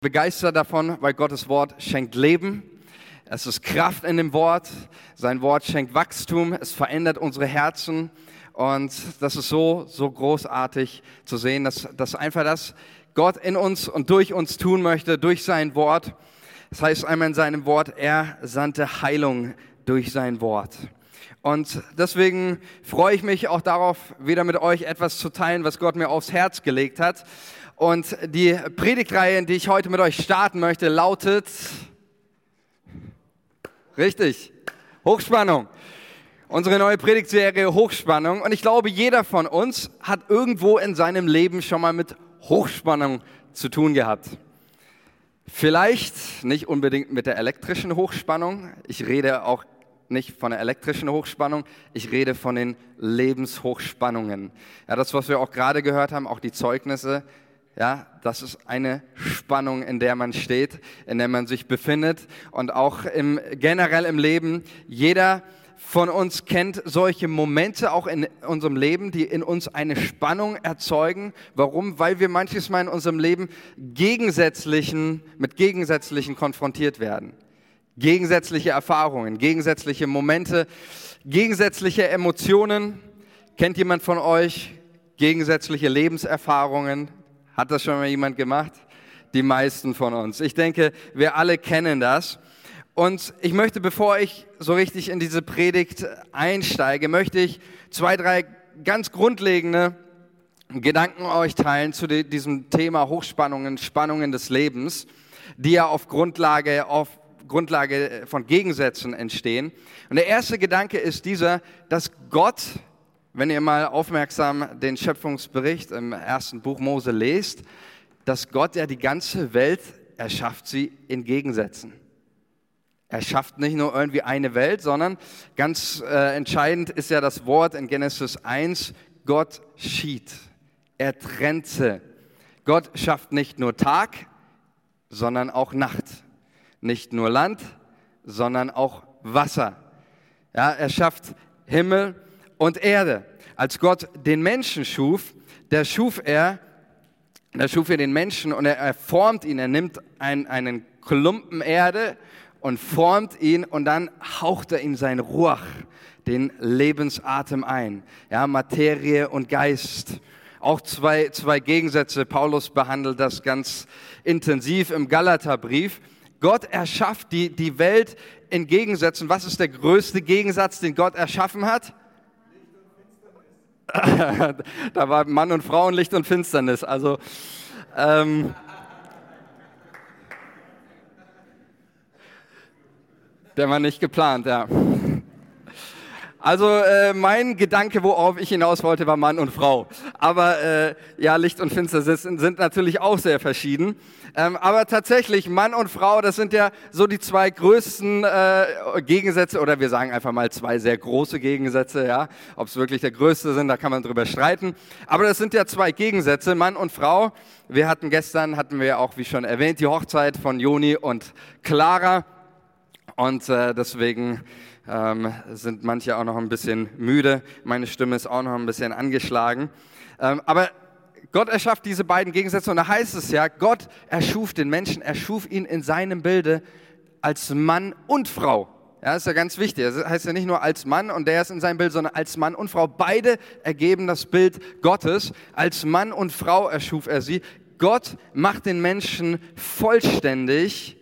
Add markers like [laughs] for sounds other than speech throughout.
begeistert davon, weil Gottes Wort schenkt Leben. Es ist Kraft in dem Wort. Sein Wort schenkt Wachstum. Es verändert unsere Herzen. Und das ist so, so großartig zu sehen, dass, dass einfach das Gott in uns und durch uns tun möchte, durch sein Wort. Das heißt einmal in seinem Wort, er sandte Heilung durch sein Wort. Und deswegen freue ich mich auch darauf, wieder mit euch etwas zu teilen, was Gott mir aufs Herz gelegt hat. Und die Predigtreihe, die ich heute mit euch starten möchte, lautet, richtig, Hochspannung. Unsere neue Predigtserie Hochspannung. Und ich glaube, jeder von uns hat irgendwo in seinem Leben schon mal mit Hochspannung zu tun gehabt. Vielleicht nicht unbedingt mit der elektrischen Hochspannung. Ich rede auch nicht von der elektrischen Hochspannung, ich rede von den Lebenshochspannungen. Ja, das, was wir auch gerade gehört haben, auch die Zeugnisse, ja, das ist eine Spannung, in der man steht, in der man sich befindet und auch im, generell im Leben. Jeder von uns kennt solche Momente auch in unserem Leben, die in uns eine Spannung erzeugen. Warum? Weil wir manches Mal in unserem Leben gegensätzlichen, mit gegensätzlichen konfrontiert werden. Gegensätzliche Erfahrungen, gegensätzliche Momente, gegensätzliche Emotionen. Kennt jemand von euch gegensätzliche Lebenserfahrungen? Hat das schon mal jemand gemacht? Die meisten von uns. Ich denke, wir alle kennen das. Und ich möchte, bevor ich so richtig in diese Predigt einsteige, möchte ich zwei, drei ganz grundlegende Gedanken euch teilen zu diesem Thema Hochspannungen, Spannungen des Lebens, die ja auf Grundlage, auf Grundlage von Gegensätzen entstehen. Und der erste Gedanke ist dieser, dass Gott wenn ihr mal aufmerksam den Schöpfungsbericht im ersten Buch Mose lest, dass Gott ja die ganze Welt erschafft sie in Gegensätzen. Er schafft nicht nur irgendwie eine Welt, sondern ganz äh, entscheidend ist ja das Wort in Genesis 1, Gott schied. Er trennte. Gott schafft nicht nur Tag, sondern auch Nacht. Nicht nur Land, sondern auch Wasser. Ja, er schafft Himmel und Erde. Als Gott den Menschen schuf, der schuf er, da schuf er den Menschen und er, er formt ihn. Er nimmt ein, einen Klumpen Erde und formt ihn und dann haucht er ihm sein Ruach, den Lebensatem ein. Ja, Materie und Geist. Auch zwei, zwei Gegensätze. Paulus behandelt das ganz intensiv im Galaterbrief. Gott erschafft die, die Welt in Gegensätzen. Was ist der größte Gegensatz, den Gott erschaffen hat? [laughs] da war Mann und Frau und Licht und Finsternis. Also ähm, der war nicht geplant, ja. Also äh, mein Gedanke, worauf ich hinaus wollte, war Mann und Frau. Aber äh, ja, Licht und Finsternis sind, natürlich auch sehr verschieden. Ähm, aber tatsächlich, Mann und Frau, das sind ja so die zwei größten äh, Gegensätze, oder wir sagen einfach mal zwei sehr große Gegensätze, ja. Ob es wirklich der größte sind, da kann man drüber streiten. Aber das sind ja zwei Gegensätze, Mann und Frau. Wir hatten gestern, hatten wir auch, wie schon erwähnt, die Hochzeit von Joni und Clara. Und äh, deswegen ähm, sind manche auch noch ein bisschen müde. Meine Stimme ist auch noch ein bisschen angeschlagen. Ähm, aber Gott erschafft diese beiden Gegensätze und da heißt es ja, Gott erschuf den Menschen, erschuf ihn in seinem Bilde als Mann und Frau. Ja, ist ja ganz wichtig. Das heißt ja nicht nur als Mann und der ist in seinem Bild, sondern als Mann und Frau. Beide ergeben das Bild Gottes. Als Mann und Frau erschuf er sie. Gott macht den Menschen vollständig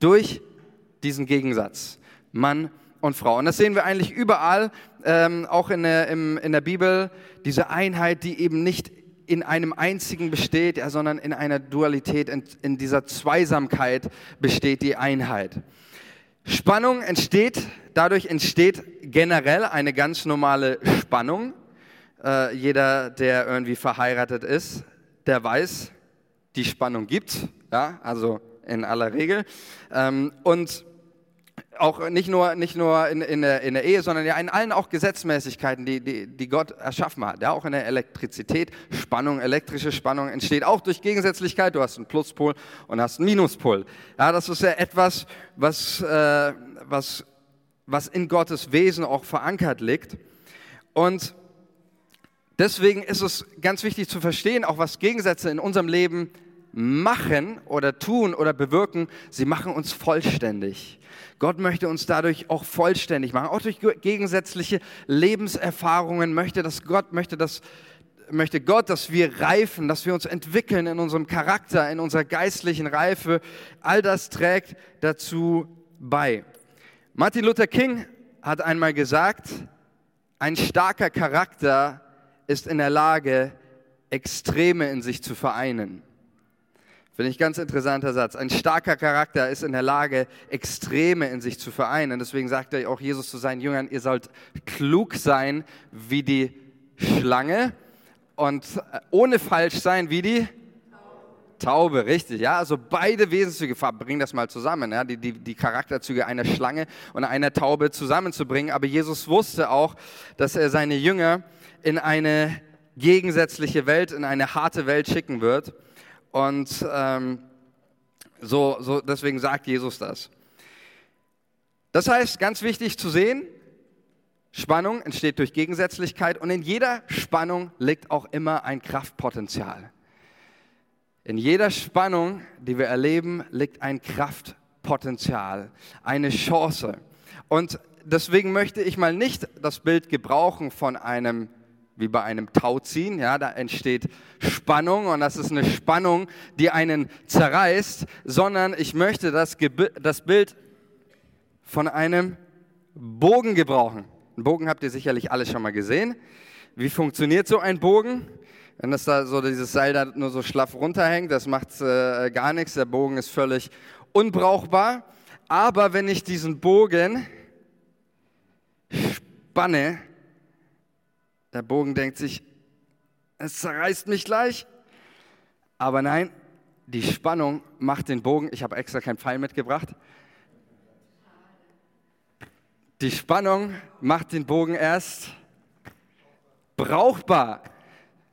durch diesen Gegensatz. Mann und Frau. Und das sehen wir eigentlich überall, ähm, auch in der, im, in der Bibel, diese Einheit, die eben nicht in einem einzigen besteht, ja, sondern in einer Dualität, in, in dieser Zweisamkeit besteht die Einheit. Spannung entsteht, dadurch entsteht generell eine ganz normale Spannung. Äh, jeder, der irgendwie verheiratet ist, der weiß, die Spannung gibt, ja, also in aller Regel. Ähm, und auch nicht nur, nicht nur in, in, der, in der Ehe, sondern ja in allen auch Gesetzmäßigkeiten, die, die, die Gott erschaffen hat. Ja, auch in der Elektrizität, Spannung, elektrische Spannung entsteht auch durch Gegensätzlichkeit. Du hast einen Pluspol und hast einen Minuspol. Ja, das ist ja etwas, was, äh, was, was in Gottes Wesen auch verankert liegt. Und deswegen ist es ganz wichtig zu verstehen, auch was Gegensätze in unserem Leben machen oder tun oder bewirken, sie machen uns vollständig. Gott möchte uns dadurch auch vollständig machen, auch durch gegensätzliche Lebenserfahrungen möchte das Gott möchte das möchte Gott, dass wir reifen, dass wir uns entwickeln in unserem Charakter, in unserer geistlichen Reife. All das trägt dazu bei. Martin Luther King hat einmal gesagt, ein starker Charakter ist in der Lage, Extreme in sich zu vereinen. Finde ich ganz interessanter Satz. Ein starker Charakter ist in der Lage, Extreme in sich zu vereinen. Deswegen sagt er auch Jesus zu seinen Jüngern, ihr sollt klug sein wie die Schlange und äh, ohne falsch sein wie die Taube, richtig, ja. Also beide Wesenszüge, bring das mal zusammen, ja, die, die, die Charakterzüge einer Schlange und einer Taube zusammenzubringen. Aber Jesus wusste auch, dass er seine Jünger in eine gegensätzliche Welt, in eine harte Welt schicken wird. Und ähm, so, so, deswegen sagt Jesus das. Das heißt, ganz wichtig zu sehen, Spannung entsteht durch Gegensätzlichkeit und in jeder Spannung liegt auch immer ein Kraftpotenzial. In jeder Spannung, die wir erleben, liegt ein Kraftpotenzial, eine Chance. Und deswegen möchte ich mal nicht das Bild gebrauchen von einem wie bei einem Tauziehen, ja, da entsteht Spannung und das ist eine Spannung, die einen zerreißt, sondern ich möchte das, das Bild von einem Bogen gebrauchen. Einen Bogen habt ihr sicherlich alle schon mal gesehen. Wie funktioniert so ein Bogen? Wenn das da so dieses Seil da nur so schlaff runterhängt, das macht äh, gar nichts. Der Bogen ist völlig unbrauchbar. Aber wenn ich diesen Bogen spanne, der Bogen denkt sich, es zerreißt mich gleich. Aber nein, die Spannung macht den Bogen, ich habe extra keinen Pfeil mitgebracht, die Spannung macht den Bogen erst brauchbar.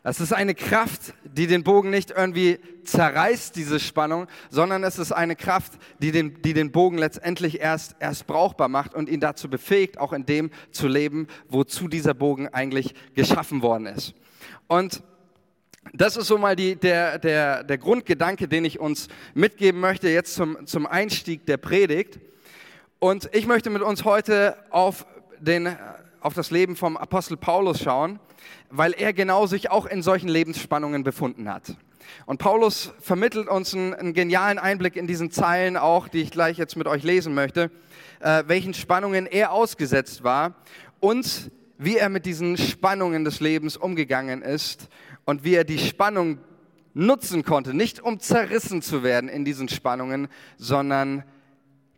Das ist eine Kraft, die den Bogen nicht irgendwie zerreißt, diese Spannung, sondern es ist eine Kraft, die den, die den Bogen letztendlich erst, erst brauchbar macht und ihn dazu befähigt, auch in dem zu leben, wozu dieser Bogen eigentlich geschaffen worden ist. Und das ist so mal die, der, der, der Grundgedanke, den ich uns mitgeben möchte, jetzt zum, zum Einstieg der Predigt. Und ich möchte mit uns heute auf, den, auf das Leben vom Apostel Paulus schauen, weil er genau sich auch in solchen Lebensspannungen befunden hat. Und Paulus vermittelt uns einen, einen genialen Einblick in diesen Zeilen auch, die ich gleich jetzt mit euch lesen möchte, äh, welchen Spannungen er ausgesetzt war und wie er mit diesen Spannungen des Lebens umgegangen ist und wie er die Spannung nutzen konnte, nicht um zerrissen zu werden in diesen Spannungen, sondern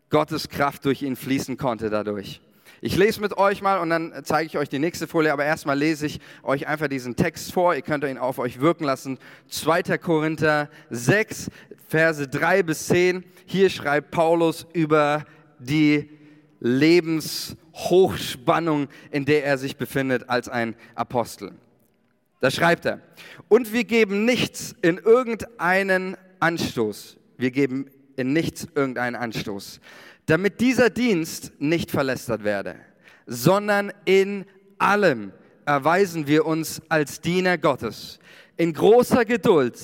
Gottes Kraft durch ihn fließen konnte dadurch. Ich lese mit euch mal und dann zeige ich euch die nächste Folie, aber erstmal lese ich euch einfach diesen Text vor. Ihr könnt ihn auf euch wirken lassen. 2. Korinther 6, Verse 3 bis 10. Hier schreibt Paulus über die Lebenshochspannung, in der er sich befindet als ein Apostel. Da schreibt er, und wir geben nichts in irgendeinen Anstoß. Wir geben in nichts irgendeinen Anstoß, damit dieser Dienst nicht verlästert werde, sondern in allem erweisen wir uns als Diener Gottes, in großer Geduld,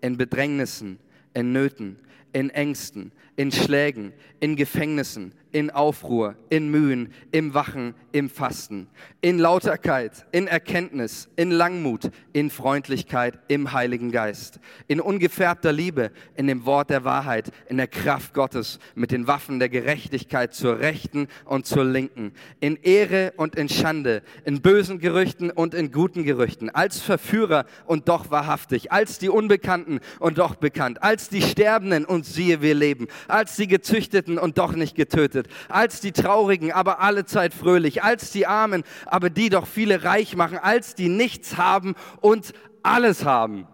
in Bedrängnissen, in Nöten, in Ängsten, in Schlägen, in Gefängnissen, in Aufruhr, in Mühen, im Wachen, im Fasten, in Lauterkeit, in Erkenntnis, in Langmut, in Freundlichkeit, im Heiligen Geist, in ungefärbter Liebe, in dem Wort der Wahrheit, in der Kraft Gottes, mit den Waffen der Gerechtigkeit zur Rechten und zur Linken, in Ehre und in Schande, in bösen Gerüchten und in guten Gerüchten, als Verführer und doch wahrhaftig, als die Unbekannten und doch bekannt, als die Sterbenden und siehe wir leben, als die Gezüchteten und doch nicht getötet, als die Traurigen, aber alle Zeit fröhlich, als die Armen, aber die doch viele reich machen, als die nichts haben und alles haben.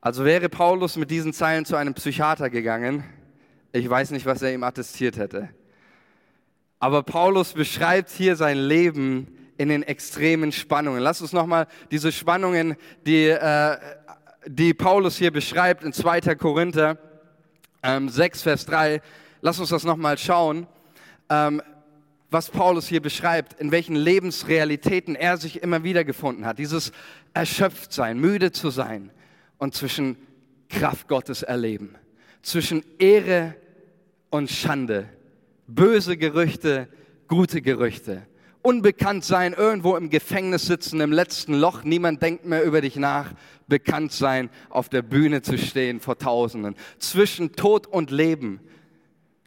Also wäre Paulus mit diesen Zeilen zu einem Psychiater gegangen, ich weiß nicht, was er ihm attestiert hätte. Aber Paulus beschreibt hier sein Leben in den extremen Spannungen. Lass uns nochmal diese Spannungen, die, äh, die Paulus hier beschreibt in 2. Korinther ähm, 6, Vers 3. Lass uns das nochmal schauen, ähm, was Paulus hier beschreibt, in welchen Lebensrealitäten er sich immer wieder gefunden hat. Dieses Erschöpftsein, müde zu sein und zwischen Kraft Gottes erleben, zwischen Ehre und Schande, böse Gerüchte, gute Gerüchte, unbekannt sein, irgendwo im Gefängnis sitzen, im letzten Loch, niemand denkt mehr über dich nach, bekannt sein, auf der Bühne zu stehen vor Tausenden, zwischen Tod und Leben,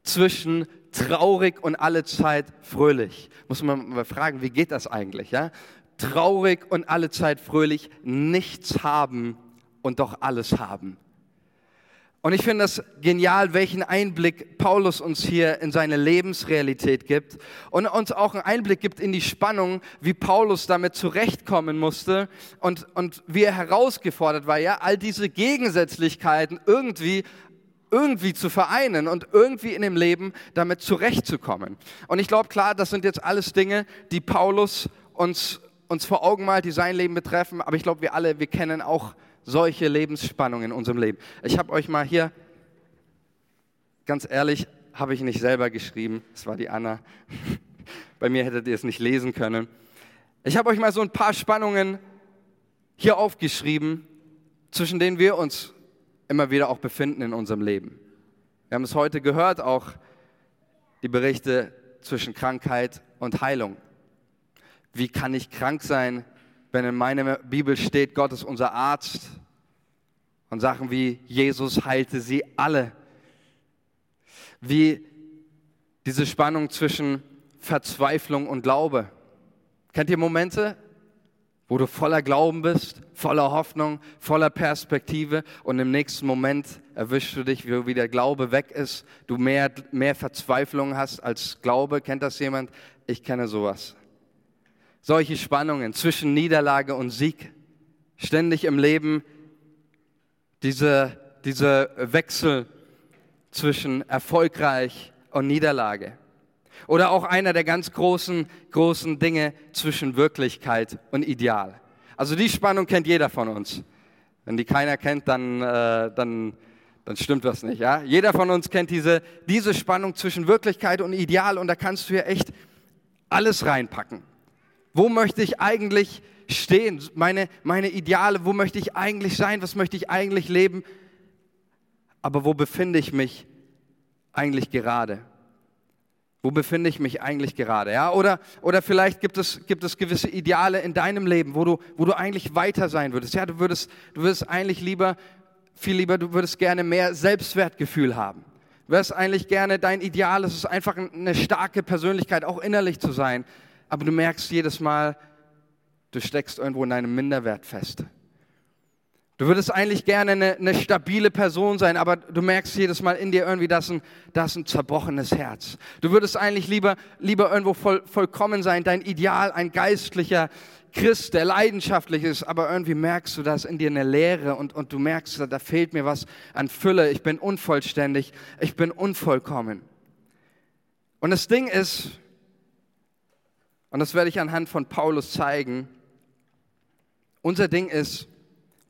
zwischen traurig und alle Zeit fröhlich. Muss man mal fragen, wie geht das eigentlich? Ja? Traurig und alle Zeit fröhlich, nichts haben und doch alles haben. Und ich finde das genial, welchen Einblick Paulus uns hier in seine Lebensrealität gibt und uns auch einen Einblick gibt in die Spannung, wie Paulus damit zurechtkommen musste und, und wie er herausgefordert war, ja, all diese Gegensätzlichkeiten irgendwie irgendwie zu vereinen und irgendwie in dem Leben damit zurechtzukommen. Und ich glaube, klar, das sind jetzt alles Dinge, die Paulus uns, uns vor Augen malt, die sein Leben betreffen, aber ich glaube, wir alle, wir kennen auch solche Lebensspannungen in unserem Leben. Ich habe euch mal hier, ganz ehrlich, habe ich nicht selber geschrieben, es war die Anna. [laughs] Bei mir hättet ihr es nicht lesen können. Ich habe euch mal so ein paar Spannungen hier aufgeschrieben, zwischen denen wir uns immer wieder auch befinden in unserem Leben. Wir haben es heute gehört, auch die Berichte zwischen Krankheit und Heilung. Wie kann ich krank sein, wenn in meiner Bibel steht, Gott ist unser Arzt und Sachen wie Jesus heilte sie alle. Wie diese Spannung zwischen Verzweiflung und Glaube. Kennt ihr Momente, wo du voller Glauben bist, voller Hoffnung, voller Perspektive und im nächsten Moment erwischst du dich, wie der Glaube weg ist, du mehr, mehr Verzweiflung hast als Glaube. Kennt das jemand? Ich kenne sowas solche Spannungen zwischen Niederlage und Sieg. Ständig im Leben diese, diese Wechsel zwischen erfolgreich und Niederlage. Oder auch einer der ganz großen, großen Dinge zwischen Wirklichkeit und Ideal. Also die Spannung kennt jeder von uns. Wenn die keiner kennt, dann, äh, dann, dann stimmt was nicht. Ja? Jeder von uns kennt diese, diese Spannung zwischen Wirklichkeit und Ideal und da kannst du ja echt alles reinpacken. Wo möchte ich eigentlich stehen? Meine, meine Ideale, wo möchte ich eigentlich sein? Was möchte ich eigentlich leben? Aber wo befinde ich mich eigentlich gerade? Wo befinde ich mich eigentlich gerade? Ja, oder, oder vielleicht gibt es, gibt es gewisse Ideale in deinem Leben, wo du, wo du eigentlich weiter sein würdest. Ja, du würdest, du würdest eigentlich lieber, viel lieber, du würdest gerne mehr Selbstwertgefühl haben. Du würdest eigentlich gerne, dein Ideal ist es einfach eine starke Persönlichkeit, auch innerlich zu sein aber du merkst jedes Mal, du steckst irgendwo in deinem Minderwert fest. Du würdest eigentlich gerne eine, eine, stabile Person sein, aber du merkst jedes Mal in dir irgendwie, das ist ein, das ein zerbrochenes Herz. Du würdest eigentlich lieber, lieber irgendwo voll, vollkommen sein, dein Ideal, ein geistlicher Christ, der leidenschaftlich ist, aber irgendwie merkst du, da ist in dir eine Leere und, und du merkst, da fehlt mir was an Fülle, ich bin unvollständig, ich bin unvollkommen. Und das Ding ist, und das werde ich anhand von Paulus zeigen. Unser Ding ist,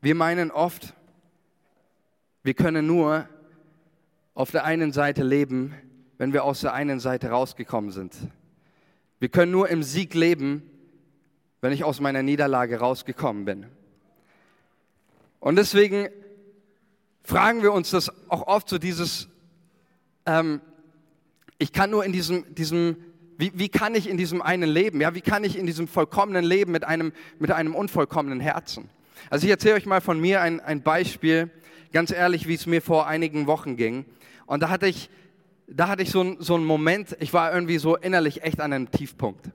wir meinen oft, wir können nur auf der einen Seite leben, wenn wir aus der einen Seite rausgekommen sind. Wir können nur im Sieg leben, wenn ich aus meiner Niederlage rausgekommen bin. Und deswegen fragen wir uns das auch oft so dieses, ähm, ich kann nur in diesem, diesem wie, wie kann ich in diesem einen leben? Ja, wie kann ich in diesem vollkommenen Leben mit einem, mit einem unvollkommenen Herzen? Also ich erzähle euch mal von mir ein, ein Beispiel, ganz ehrlich, wie es mir vor einigen Wochen ging. Und da hatte ich, da hatte ich so, ein, so einen Moment, ich war irgendwie so innerlich echt an einem Tiefpunkt.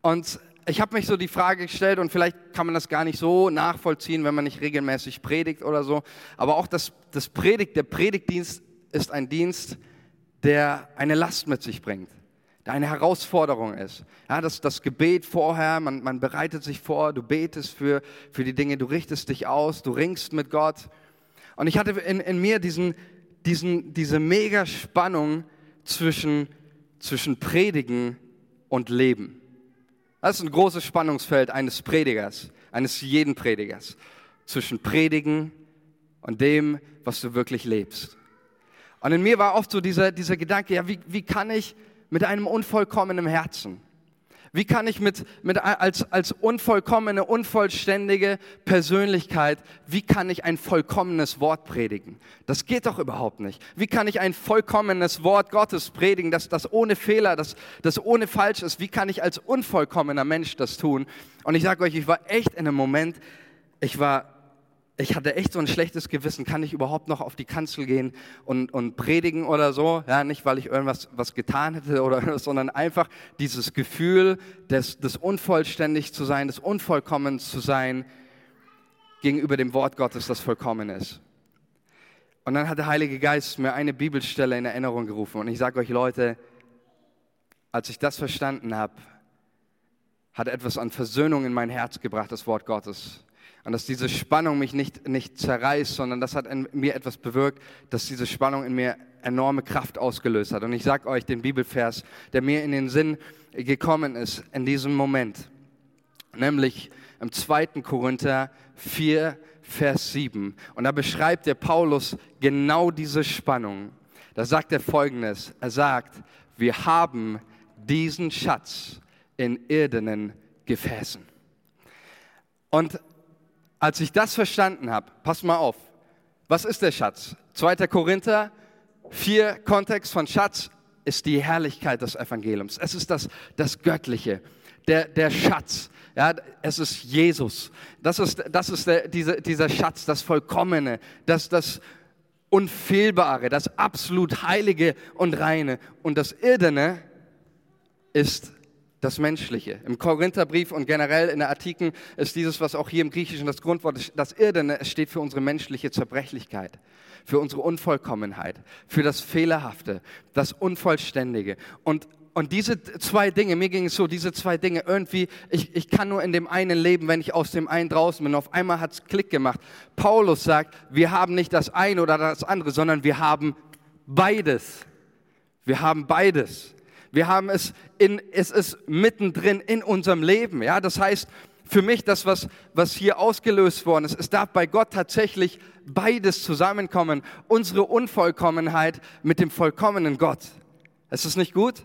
Und ich habe mich so die Frage gestellt, und vielleicht kann man das gar nicht so nachvollziehen, wenn man nicht regelmäßig predigt oder so, aber auch das, das Predigt, der Predigtdienst ist ein Dienst, der eine Last mit sich bringt eine Herausforderung ist. Ja, das, das Gebet vorher, man, man bereitet sich vor, du betest für, für die Dinge, du richtest dich aus, du ringst mit Gott. Und ich hatte in, in mir diesen, diesen, diese mega Spannung zwischen, zwischen Predigen und Leben. Das ist ein großes Spannungsfeld eines Predigers, eines jeden Predigers. Zwischen Predigen und dem, was du wirklich lebst. Und in mir war oft so dieser, dieser Gedanke, ja, wie, wie kann ich mit einem unvollkommenen Herzen. Wie kann ich mit, mit als, als unvollkommene, unvollständige Persönlichkeit, wie kann ich ein vollkommenes Wort predigen? Das geht doch überhaupt nicht. Wie kann ich ein vollkommenes Wort Gottes predigen, das, das ohne Fehler, das, das ohne falsch ist? Wie kann ich als unvollkommener Mensch das tun? Und ich sage euch, ich war echt in einem Moment, ich war ich hatte echt so ein schlechtes Gewissen, kann ich überhaupt noch auf die Kanzel gehen und, und predigen oder so? Ja, nicht, weil ich irgendwas was getan hätte oder [laughs] sondern einfach dieses Gefühl des, des unvollständig zu sein, des unvollkommen zu sein gegenüber dem Wort Gottes, das vollkommen ist. Und dann hat der Heilige Geist mir eine Bibelstelle in Erinnerung gerufen und ich sage euch Leute, als ich das verstanden habe, hat etwas an Versöhnung in mein Herz gebracht, das Wort Gottes. Und dass diese Spannung mich nicht, nicht zerreißt, sondern das hat in mir etwas bewirkt, dass diese Spannung in mir enorme Kraft ausgelöst hat. Und ich sage euch den Bibelvers, der mir in den Sinn gekommen ist in diesem Moment, nämlich im 2. Korinther 4, Vers 7. Und da beschreibt der Paulus genau diese Spannung. Da sagt er folgendes, er sagt, wir haben diesen Schatz in irdenen Gefäßen. Und als ich das verstanden habe, pass mal auf, was ist der Schatz? 2. Korinther 4, Kontext von Schatz ist die Herrlichkeit des Evangeliums. Es ist das, das Göttliche, der, der Schatz. Ja, es ist Jesus. Das ist, das ist der, diese, dieser Schatz, das Vollkommene, das, das Unfehlbare, das absolut Heilige und Reine. Und das Irdene ist das Menschliche. Im Korintherbrief und generell in der Artikel ist dieses, was auch hier im Griechischen das Grundwort ist, das Irdene, es steht für unsere menschliche Zerbrechlichkeit, für unsere Unvollkommenheit, für das Fehlerhafte, das Unvollständige. Und, und diese zwei Dinge, mir ging es so, diese zwei Dinge irgendwie, ich, ich kann nur in dem einen leben, wenn ich aus dem einen draußen bin. Auf einmal hat es Klick gemacht. Paulus sagt, wir haben nicht das eine oder das andere, sondern wir haben beides. Wir haben beides. Wir haben es in, es ist mittendrin in unserem Leben. Ja, das heißt, für mich das, was, was hier ausgelöst worden ist, es darf bei Gott tatsächlich beides zusammenkommen. Unsere Unvollkommenheit mit dem vollkommenen Gott. Ist es nicht gut?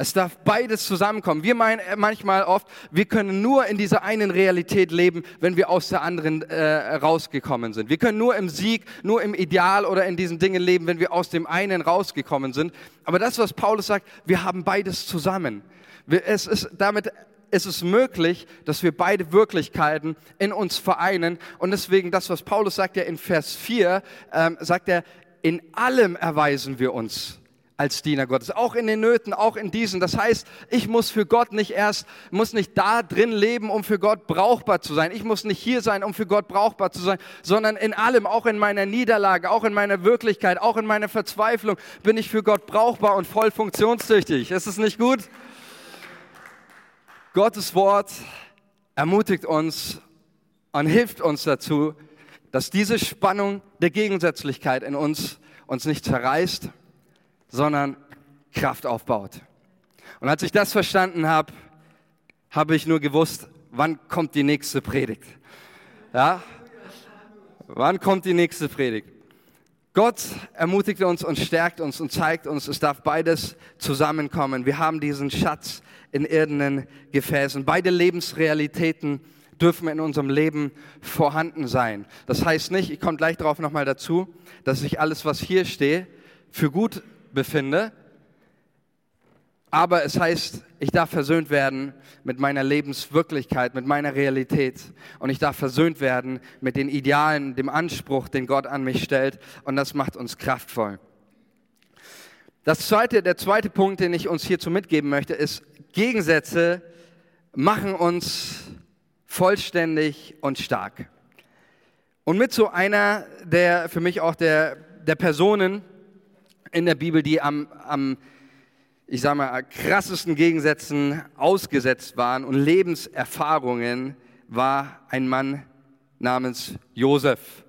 Es darf beides zusammenkommen. Wir meinen manchmal oft, wir können nur in dieser einen Realität leben, wenn wir aus der anderen äh, rausgekommen sind. Wir können nur im Sieg, nur im Ideal oder in diesen Dingen leben, wenn wir aus dem einen rausgekommen sind. Aber das, was Paulus sagt, wir haben beides zusammen. Es ist damit ist es möglich, dass wir beide Wirklichkeiten in uns vereinen. Und deswegen das, was Paulus sagt ja in Vers 4, ähm, sagt er, in allem erweisen wir uns als Diener Gottes, auch in den Nöten, auch in diesen. Das heißt, ich muss für Gott nicht erst, muss nicht da drin leben, um für Gott brauchbar zu sein. Ich muss nicht hier sein, um für Gott brauchbar zu sein, sondern in allem, auch in meiner Niederlage, auch in meiner Wirklichkeit, auch in meiner Verzweiflung bin ich für Gott brauchbar und voll funktionstüchtig. Ist es nicht gut? Gottes Wort ermutigt uns und hilft uns dazu, dass diese Spannung der Gegensätzlichkeit in uns uns nicht zerreißt, sondern Kraft aufbaut. Und als ich das verstanden habe, habe ich nur gewusst, wann kommt die nächste Predigt. Ja? Wann kommt die nächste Predigt? Gott ermutigt uns und stärkt uns und zeigt uns, es darf beides zusammenkommen. Wir haben diesen Schatz in irdenen Gefäßen. Beide Lebensrealitäten dürfen in unserem Leben vorhanden sein. Das heißt nicht, ich komme gleich darauf nochmal dazu, dass ich alles, was hier stehe, für gut befinde. Aber es heißt, ich darf versöhnt werden mit meiner Lebenswirklichkeit, mit meiner Realität. Und ich darf versöhnt werden mit den Idealen, dem Anspruch, den Gott an mich stellt. Und das macht uns kraftvoll. Das zweite, der zweite Punkt, den ich uns hierzu mitgeben möchte, ist, Gegensätze machen uns vollständig und stark. Und mit so einer der, für mich auch der, der Personen, in der Bibel, die am, am ich sage mal, krassesten Gegensätzen ausgesetzt waren und Lebenserfahrungen, war ein Mann namens Josef.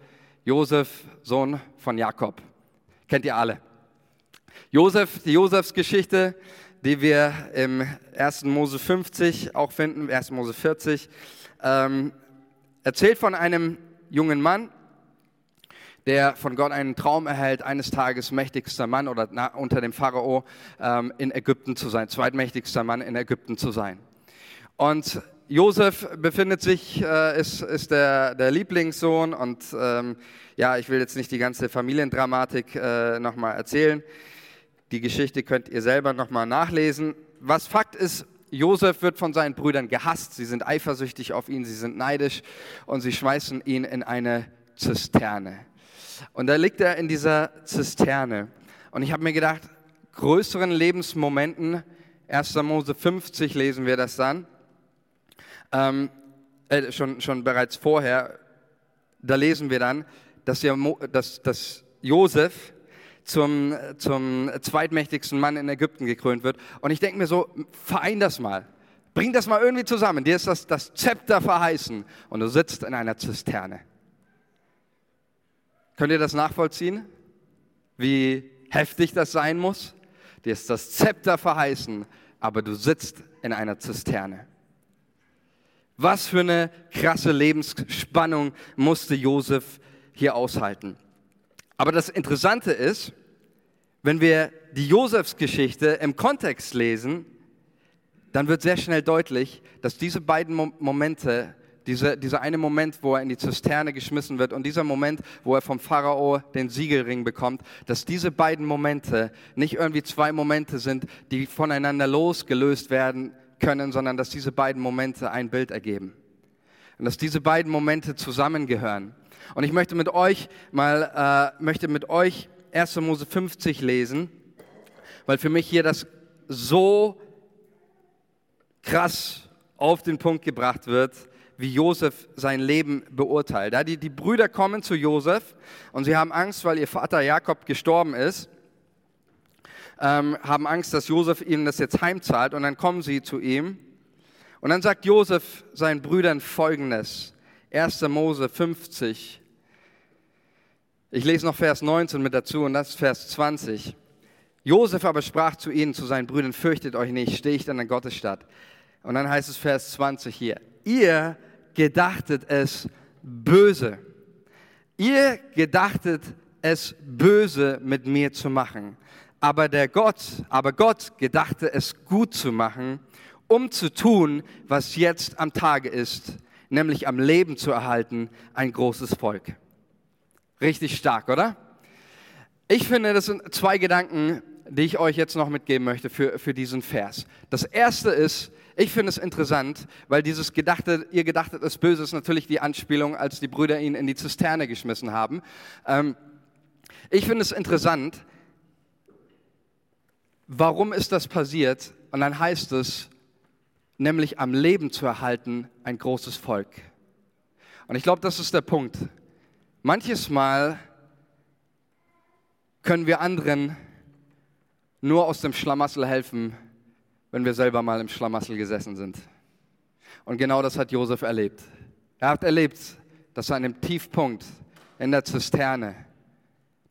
Josef, Sohn von Jakob. Kennt ihr alle. Josef, die Josefsgeschichte, die wir im 1. Mose 50 auch finden, 1. Mose 40, ähm, erzählt von einem jungen Mann, der von Gott einen Traum erhält, eines Tages mächtigster Mann oder na, unter dem Pharao ähm, in Ägypten zu sein, zweitmächtigster Mann in Ägypten zu sein. Und Josef befindet sich, äh, ist, ist der, der Lieblingssohn und ähm, ja, ich will jetzt nicht die ganze Familiendramatik äh, nochmal erzählen. Die Geschichte könnt ihr selber nochmal nachlesen. Was Fakt ist, Josef wird von seinen Brüdern gehasst. Sie sind eifersüchtig auf ihn, sie sind neidisch und sie schmeißen ihn in eine Zisterne. Und da liegt er in dieser Zisterne. Und ich habe mir gedacht, größeren Lebensmomenten, 1. Mose 50 lesen wir das dann, ähm, äh, schon, schon bereits vorher, da lesen wir dann, dass, ja, dass, dass Josef zum, zum zweitmächtigsten Mann in Ägypten gekrönt wird. Und ich denke mir so, verein das mal. Bring das mal irgendwie zusammen. Dir ist das, das Zepter verheißen und du sitzt in einer Zisterne. Könnt ihr das nachvollziehen? Wie heftig das sein muss? Dir ist das Zepter verheißen, aber du sitzt in einer Zisterne. Was für eine krasse Lebensspannung musste Josef hier aushalten. Aber das Interessante ist, wenn wir die Josefsgeschichte im Kontext lesen, dann wird sehr schnell deutlich, dass diese beiden Momente, diese, dieser eine Moment, wo er in die Zisterne geschmissen wird und dieser Moment, wo er vom Pharao den Siegelring bekommt, dass diese beiden Momente nicht irgendwie zwei Momente sind, die voneinander losgelöst werden können, sondern dass diese beiden Momente ein Bild ergeben. Und dass diese beiden Momente zusammengehören. Und ich möchte mit euch mal, äh, möchte mit euch 1. Mose 50 lesen, weil für mich hier das so krass auf den Punkt gebracht wird, wie Josef sein Leben beurteilt. Ja, die, die Brüder kommen zu Josef und sie haben Angst, weil ihr Vater Jakob gestorben ist, ähm, haben Angst, dass Josef ihnen das jetzt heimzahlt und dann kommen sie zu ihm. Und dann sagt Josef seinen Brüdern folgendes, 1. Mose 50, ich lese noch Vers 19 mit dazu und das ist Vers 20. Josef aber sprach zu ihnen, zu seinen Brüdern, fürchtet euch nicht, stehe ich dann in Gottes Stadt. Und dann heißt es Vers 20 hier, ihr gedachtet es böse. Ihr gedachtet es böse mit mir zu machen. Aber der Gott, aber Gott gedachte es gut zu machen, um zu tun, was jetzt am Tage ist, nämlich am Leben zu erhalten, ein großes Volk. Richtig stark, oder? Ich finde, das sind zwei Gedanken, die ich euch jetzt noch mitgeben möchte für, für diesen Vers. Das erste ist, ich finde es interessant, weil dieses Gedachte, ihr gedachtet ist böse, ist natürlich die Anspielung, als die Brüder ihn in die Zisterne geschmissen haben. Ähm, ich finde es interessant, warum ist das passiert? Und dann heißt es, nämlich am Leben zu erhalten, ein großes Volk. Und ich glaube, das ist der Punkt. Manches Mal können wir anderen nur aus dem Schlamassel helfen, wenn wir selber mal im Schlamassel gesessen sind. Und genau das hat Josef erlebt. Er hat erlebt, dass er an dem Tiefpunkt in der Zisterne,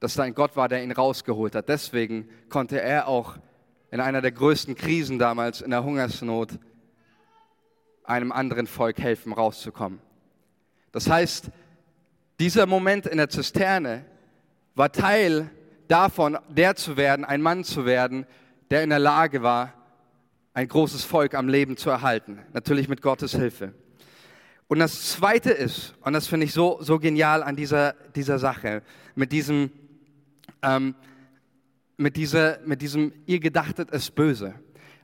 dass da ein Gott war, der ihn rausgeholt hat. Deswegen konnte er auch in einer der größten Krisen damals, in der Hungersnot, einem anderen Volk helfen, rauszukommen. Das heißt, dieser Moment in der Zisterne war Teil davon, der zu werden, ein Mann zu werden, der in der Lage war, ein großes Volk am Leben zu erhalten. Natürlich mit Gottes Hilfe. Und das Zweite ist, und das finde ich so, so genial an dieser, dieser Sache, mit diesem, ähm, mit, dieser, mit diesem, ihr gedachtet es böse.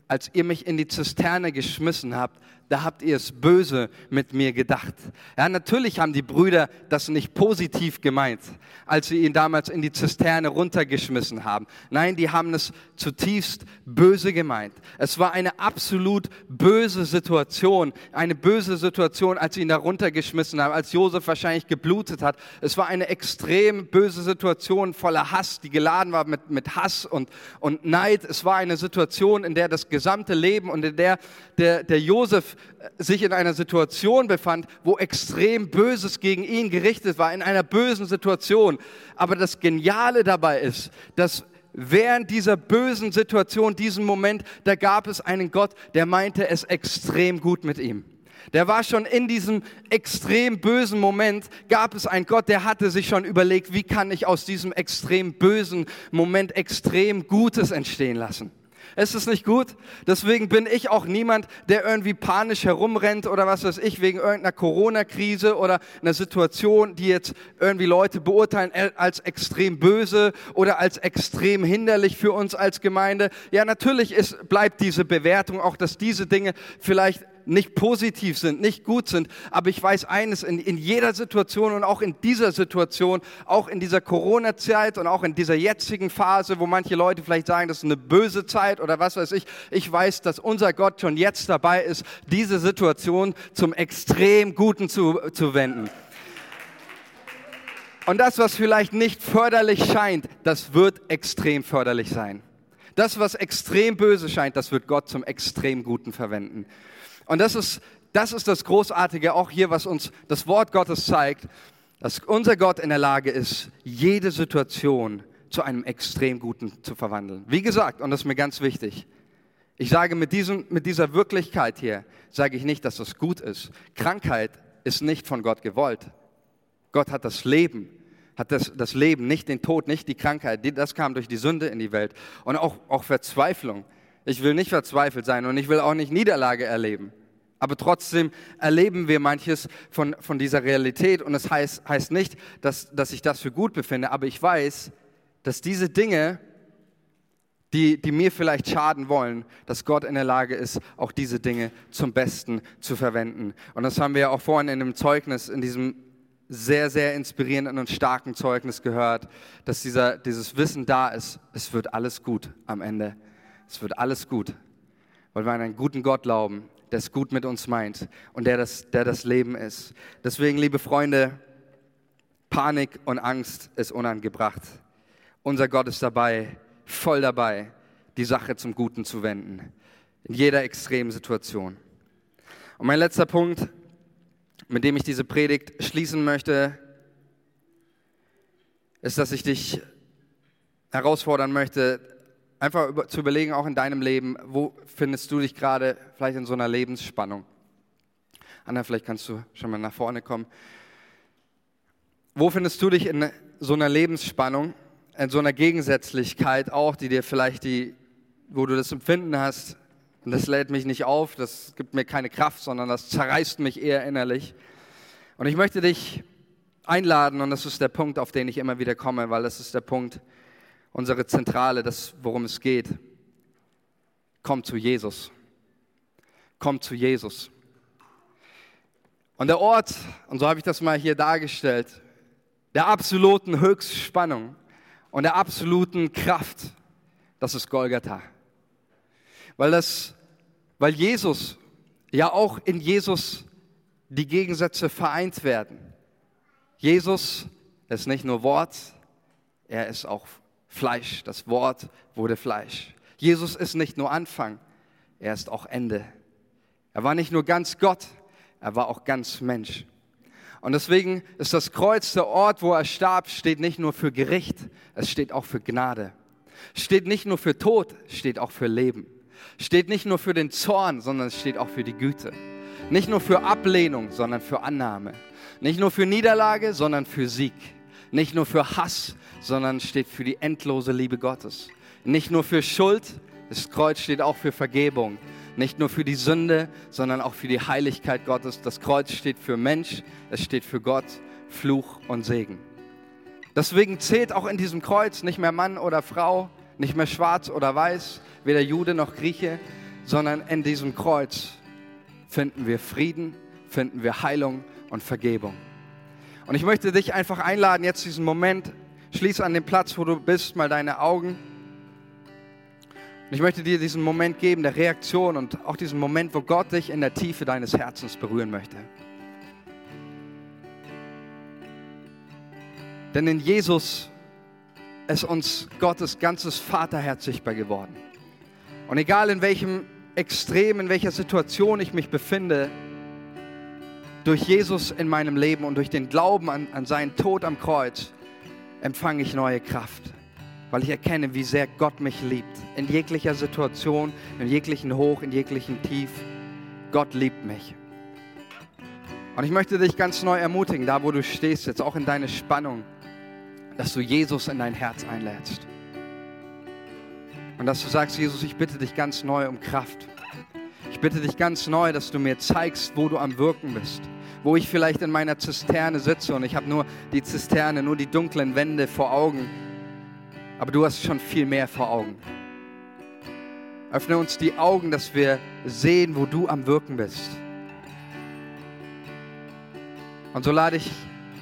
Als ihr mich in die Zisterne geschmissen habt, da habt ihr es böse mit mir gedacht. Ja, natürlich haben die Brüder das nicht positiv gemeint, als sie ihn damals in die Zisterne runtergeschmissen haben. Nein, die haben es zutiefst böse gemeint. Es war eine absolut böse Situation, eine böse Situation, als sie ihn da runtergeschmissen haben, als Josef wahrscheinlich geblutet hat. Es war eine extrem böse Situation voller Hass, die geladen war mit, mit Hass und, und Neid. Es war eine Situation, in der das gesamte Leben und in der der, der Josef sich in einer Situation befand, wo extrem Böses gegen ihn gerichtet war, in einer bösen Situation. Aber das Geniale dabei ist, dass während dieser bösen Situation, diesem Moment, da gab es einen Gott, der meinte es extrem gut mit ihm. Der war schon in diesem extrem bösen Moment, gab es einen Gott, der hatte sich schon überlegt, wie kann ich aus diesem extrem bösen Moment extrem Gutes entstehen lassen. Ist es nicht gut? Deswegen bin ich auch niemand, der irgendwie panisch herumrennt oder was weiß ich, wegen irgendeiner Corona-Krise oder einer Situation, die jetzt irgendwie Leute beurteilen als extrem böse oder als extrem hinderlich für uns als Gemeinde. Ja, natürlich ist, bleibt diese Bewertung auch, dass diese Dinge vielleicht nicht positiv sind, nicht gut sind. Aber ich weiß eines, in, in jeder Situation und auch in dieser Situation, auch in dieser Corona-Zeit und auch in dieser jetzigen Phase, wo manche Leute vielleicht sagen, das ist eine böse Zeit oder was weiß ich, ich weiß, dass unser Gott schon jetzt dabei ist, diese Situation zum extrem Guten zu, zu wenden. Und das, was vielleicht nicht förderlich scheint, das wird extrem förderlich sein. Das, was extrem böse scheint, das wird Gott zum extrem Guten verwenden. Und das ist, das ist das Großartige auch hier, was uns das Wort Gottes zeigt, dass unser Gott in der Lage ist, jede Situation zu einem extrem Guten zu verwandeln. Wie gesagt, und das ist mir ganz wichtig, ich sage mit, diesem, mit dieser Wirklichkeit hier, sage ich nicht, dass das gut ist. Krankheit ist nicht von Gott gewollt. Gott hat das Leben, hat das, das Leben, nicht den Tod, nicht die Krankheit. Das kam durch die Sünde in die Welt. Und auch, auch Verzweiflung. Ich will nicht verzweifelt sein und ich will auch nicht Niederlage erleben. Aber trotzdem erleben wir manches von, von dieser Realität und es das heißt, heißt nicht, dass, dass ich das für gut befinde, aber ich weiß, dass diese Dinge, die, die mir vielleicht schaden wollen, dass Gott in der Lage ist, auch diese Dinge zum Besten zu verwenden. Und das haben wir ja auch vorhin in dem Zeugnis, in diesem sehr, sehr inspirierenden und starken Zeugnis gehört, dass dieser, dieses Wissen da ist, es wird alles gut am Ende. Es wird alles gut, weil wir an einen guten Gott glauben, der es gut mit uns meint und der das, der das Leben ist. Deswegen, liebe Freunde, Panik und Angst ist unangebracht. Unser Gott ist dabei, voll dabei, die Sache zum Guten zu wenden. In jeder extremen Situation. Und mein letzter Punkt, mit dem ich diese Predigt schließen möchte, ist, dass ich dich herausfordern möchte, einfach über, zu überlegen, auch in deinem Leben, wo findest du dich gerade vielleicht in so einer Lebensspannung? Anna, vielleicht kannst du schon mal nach vorne kommen. Wo findest du dich in so einer Lebensspannung, in so einer Gegensätzlichkeit auch, die dir vielleicht die, wo du das Empfinden hast, und das lädt mich nicht auf, das gibt mir keine Kraft, sondern das zerreißt mich eher innerlich. Und ich möchte dich einladen, und das ist der Punkt, auf den ich immer wieder komme, weil das ist der Punkt, unsere Zentrale, das, worum es geht. Komm zu Jesus. Komm zu Jesus. Und der Ort, und so habe ich das mal hier dargestellt, der absoluten Höchstspannung und der absoluten Kraft, das ist Golgatha. Weil das, weil Jesus, ja auch in Jesus die Gegensätze vereint werden. Jesus ist nicht nur Wort, er ist auch Fleisch. Das Wort wurde Fleisch. Jesus ist nicht nur Anfang, er ist auch Ende. Er war nicht nur ganz Gott, er war auch ganz Mensch. Und deswegen ist das Kreuz der Ort, wo er starb, steht nicht nur für Gericht, es steht auch für Gnade. Steht nicht nur für Tod, steht auch für Leben. Steht nicht nur für den Zorn, sondern es steht auch für die Güte. Nicht nur für Ablehnung, sondern für Annahme. Nicht nur für Niederlage, sondern für Sieg. Nicht nur für Hass, sondern steht für die endlose Liebe Gottes. Nicht nur für Schuld, das Kreuz steht auch für Vergebung. Nicht nur für die Sünde, sondern auch für die Heiligkeit Gottes. Das Kreuz steht für Mensch, es steht für Gott, Fluch und Segen. Deswegen zählt auch in diesem Kreuz nicht mehr Mann oder Frau, nicht mehr schwarz oder weiß, weder Jude noch Grieche, sondern in diesem Kreuz finden wir Frieden, finden wir Heilung und Vergebung. Und ich möchte dich einfach einladen, jetzt diesen Moment Schließ an dem Platz, wo du bist, mal deine Augen. Und ich möchte dir diesen Moment geben, der Reaktion und auch diesen Moment, wo Gott dich in der Tiefe deines Herzens berühren möchte. Denn in Jesus ist uns Gottes ganzes Vaterherz sichtbar geworden. Und egal in welchem Extrem, in welcher Situation ich mich befinde, durch Jesus in meinem Leben und durch den Glauben an, an seinen Tod am Kreuz, empfange ich neue Kraft, weil ich erkenne, wie sehr Gott mich liebt. In jeglicher Situation, in jeglichen Hoch, in jeglichen Tief. Gott liebt mich. Und ich möchte dich ganz neu ermutigen, da wo du stehst, jetzt auch in deine Spannung, dass du Jesus in dein Herz einlädst. Und dass du sagst, Jesus, ich bitte dich ganz neu um Kraft. Ich bitte dich ganz neu, dass du mir zeigst, wo du am Wirken bist. Wo ich vielleicht in meiner Zisterne sitze und ich habe nur die Zisterne, nur die dunklen Wände vor Augen. Aber du hast schon viel mehr vor Augen. Öffne uns die Augen, dass wir sehen, wo du am Wirken bist. Und so lade ich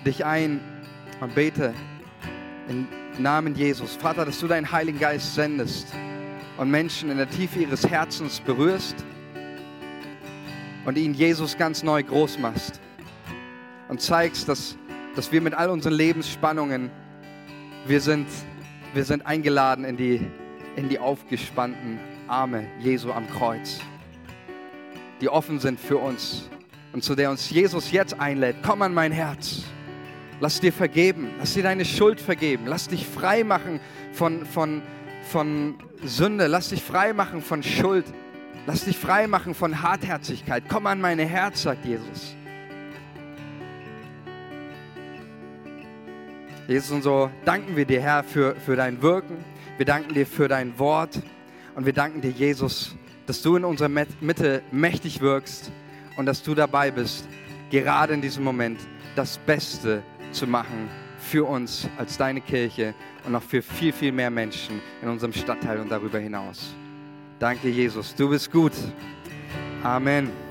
dich ein und bete im Namen Jesus. Vater, dass du deinen Heiligen Geist sendest und Menschen in der Tiefe ihres Herzens berührst und ihnen Jesus ganz neu groß machst und zeigst, dass, dass wir mit all unseren Lebensspannungen, wir sind, wir sind eingeladen in die, in die aufgespannten Arme Jesu am Kreuz, die offen sind für uns und zu der uns Jesus jetzt einlädt. Komm an mein Herz. Lass dir vergeben. Lass dir deine Schuld vergeben. Lass dich frei machen von, von, von Sünde. Lass dich frei machen von Schuld. Lass dich frei machen von Hartherzigkeit. Komm an meine Herz, sagt Jesus. Jesus, und so danken wir dir, Herr, für, für dein Wirken. Wir danken dir für dein Wort. Und wir danken dir, Jesus, dass du in unserer Mitte mächtig wirkst und dass du dabei bist, gerade in diesem Moment das Beste zu machen für uns als deine Kirche und noch für viel, viel mehr Menschen in unserem Stadtteil und darüber hinaus. Danke, Jesus. Du bist gut. Amen.